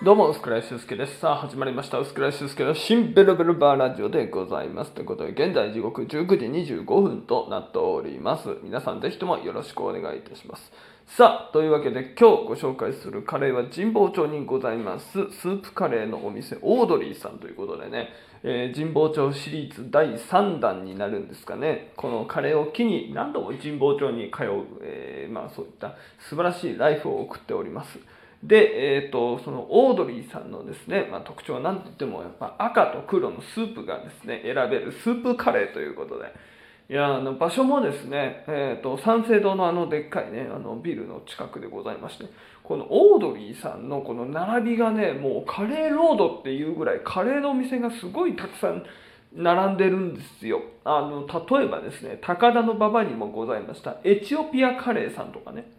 どうも、薄倉修介です。さあ、始まりました。薄倉修介の新ベルベルバーラジオでございます。ということで、現在時刻19時25分となっております。皆さん、ぜひともよろしくお願いいたします。さあ、というわけで、今日ご紹介するカレーは神保町にございます、スープカレーのお店、オードリーさんということでね、えー神保町シリーズ第3弾になるんですかね。このカレーを機に何度も神保町に通う、えーまあそういった素晴らしいライフを送っております。で、えー、とそのオードリーさんのですね、まあ、特徴は何といってもやっぱ赤と黒のスープがですね選べるスープカレーということでいやあの場所もですね、えー、と三省堂のあのでっかいねあのビルの近くでございましてこのオードリーさんのこの並びがねもうカレーロードっていうぐらいカレーのお店がすごいたくさん並んでるんですよ。あの例えばですね高田馬場にもございましたエチオピアカレーさんとかね。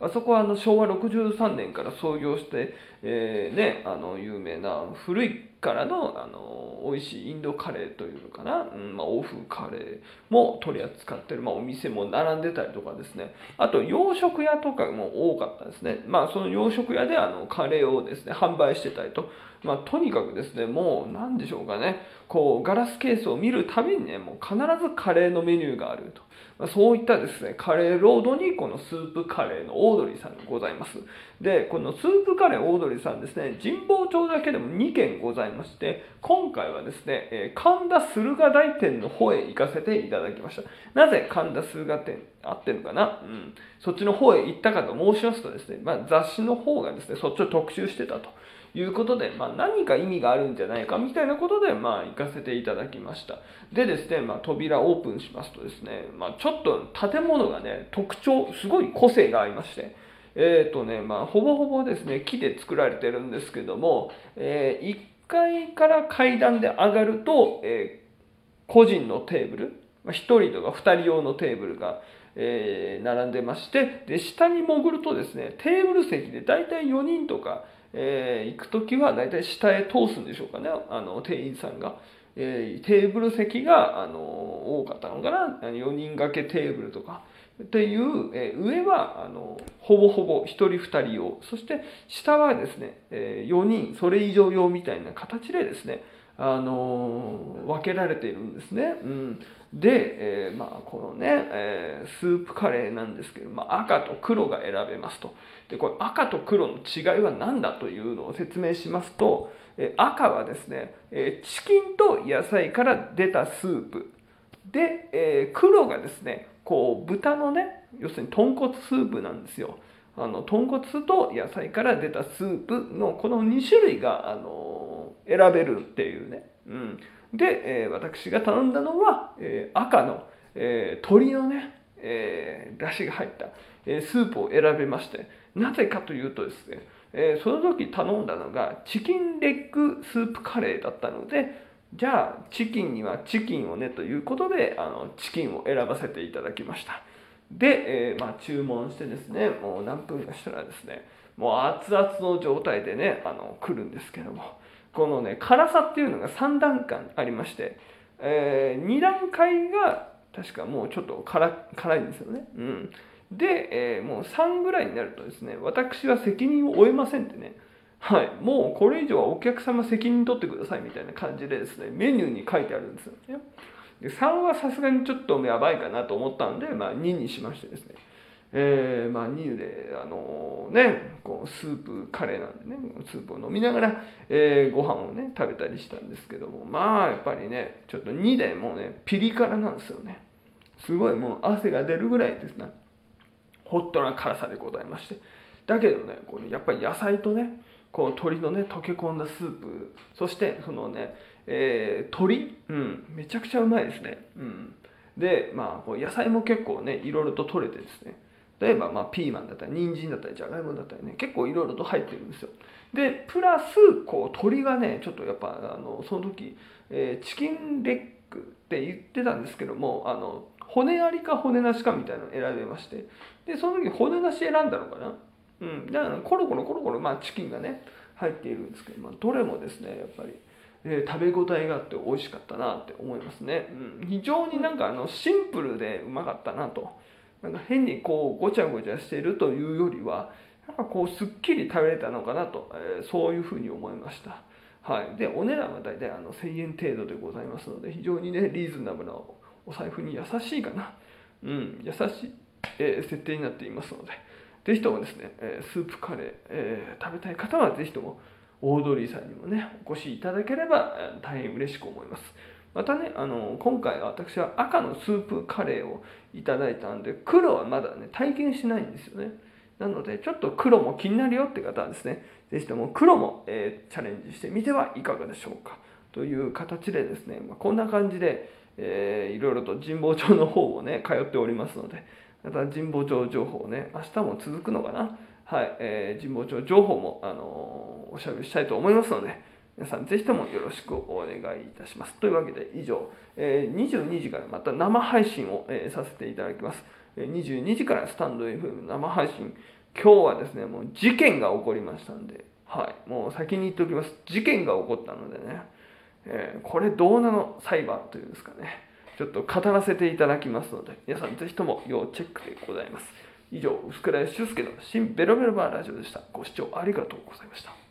あそこはあの昭和63年から創業して、えーね、あの有名な古いからのあの美味しいインドカレーというのかな、うんまあ、欧風カレーも取り扱ってる、まあ、お店も並んでたりとかですね。あと洋食屋とかも多かったですね、まあ、その洋食屋であのカレーをですね販売してたりと、まあ、とにかくですねもう何でしょうかね。こうガラスケースを見るたびにねもう必ずカレーのメニューがあると。まそういったですね、カレーロードにこのスープカレーのオードリーさんがございます。で、このスープカレーオードリーさんですね、神保町だけでも2軒ございます。まして、今回はですね、え神田駿河台店の方へ行かせていただきました。なぜ神田駿河店合ってるのかな？うん。そっちの方へ行ったかと申しますとですね、まあ、雑誌の方がですね、そっちを特集してたと。いうことで、まあ、何か意味があるんじゃないかみたいなことで、まあ、行かせていただきました。でですね、まあ、扉オープンしますとですね、まあ、ちょっと建物がね、特徴、すごい個性がありまして、えっ、とね、まあ、ほぼほぼですね、木で作られてるんですけども、え1 1階から階段で上がると、えー個人のテーブル、まあ、1人とか2人用のテーブルが、えー並んでましてで下に潜るとですねテーブル席で大体4人とか、えー行く時は大体下へ通すんでしょうかねあの店員さんが。えテーブル席があの多かったのかな4人掛けテーブルとかっていう、え上はあのほぼほぼ1人2人用そして下はですね、え4人それ以上用みたいな形でですねあの分けられているんですね。うん、で、えーまあ、このね、えースープカレーなんですけど、まあ、赤と黒が選べますと。で、これ赤と黒の違いは何だというのを説明しますと、えー赤はですね、えチキンと野菜から出たスープ。で、えー黒がですね、こう豚のね、要するに豚骨スープなんですよ。あの豚骨と野菜から出たスープのこの2種類が、あの選べるっていうね。うん、で、えー私が頼んだのは、えー赤の、えー鶏のね、えー、出汁が入った、えースープを選べましてなぜかというとですね、えーその時頼んだのがチキンレッグスープカレーだったのでじゃあチキンにはチキンをねということであのチキンを選ばせていただきました。で、えーまあ、注文してですねもう何分かしたらですねもう熱々の状態でねあの来るんですけども。このね辛さっていうのが3段階ありまして、え2段階が確かもうちょっと辛辛いんですよね、うん、で、えーもう3ぐらいになるとですね私は責任を負えませんってねはい、もうこれ以上はお客様責任取ってくださいみたいな感じでですねメニューに書いてあるんですよね。で3はさすがにちょっとやばいかなと思ったんで、まあ、2にしましてですね。えーまあ、2で、あのね、こうスープカレーなんでねスープを飲みながら、えーご飯をね食べたりしたんですけどもまあやっぱりねちょっと2でもうねピリ辛なんですよね。すごいもう汗が出るぐらいですねホットな辛さでございまして。だけどねこのやっぱり野菜とねこう鶏のね溶け込んだスープ。そしてそのね、えー鶏、うん、めちゃくちゃうまいですね、うん、でまあこう野菜も結構ねいろいろと取れてですね。例えばまあピーマンだったり人参だったりじゃがいもだったりね結構いろいろと入ってるんですよ。でプラスこう鶏がねちょっとやっぱあのその時、えーチキンレッグって言ってたんですけどもあの骨ありか骨なしかみたいなのを選べまして。でその時骨なし選んだのかな？うん。だからコロコロコロコロまあチキンがね入っているんですけど、まあ、どれもですねやっぱりえー食べ応えがあって美味しかったなって思いますね、うん、非常になんかあのシンプルでうまかったなと。なんか変にこうごちゃごちゃしているというよりはなんかこうすっきり食べれたのかなと、えー、そういうふうに思いました。はい、でお値段は大体あの1000円程度でございますので非常にねリーズナブルなお財布に優しいかな、うん、優しい、えー、設定になっていますので。ぜひともですね、え、スープカレー、え、食べたい方はぜひともオードリーさんにもねお越しいただければ大変嬉しく思います。またねあの今回は私は赤のスープカレーをいただいたんで黒はまだね体験しないんですよね。なのでちょっと黒も気になるよって方はですねぜひとも黒も、えー、チャレンジしてみてはいかがでしょうか。という形でですね、まあ、こんな感じで、えー、いろいろと神保町の方をね通っておりますのでまた神保町情報ね明日も続くのかなはい、えー、神保町情報も、あのー、おしゃべりしたいと思いますので皆さんぜひともよろしくお願いいたします。というわけで以上、えー、22時からまた生配信を、えー、させていただきます。22時からスタンド FM 生配信。今日はですね、もう事件が起こりましたんで、はい、もう先に言っておきます。事件が起こったのでね、えー、これどうなの裁判というんですかね、ちょっと語らせていただきますので、皆さんぜひとも要チェックでございます。以上、薄倉俊介の新ベロベロバーラジオでした。ご視聴ありがとうございました。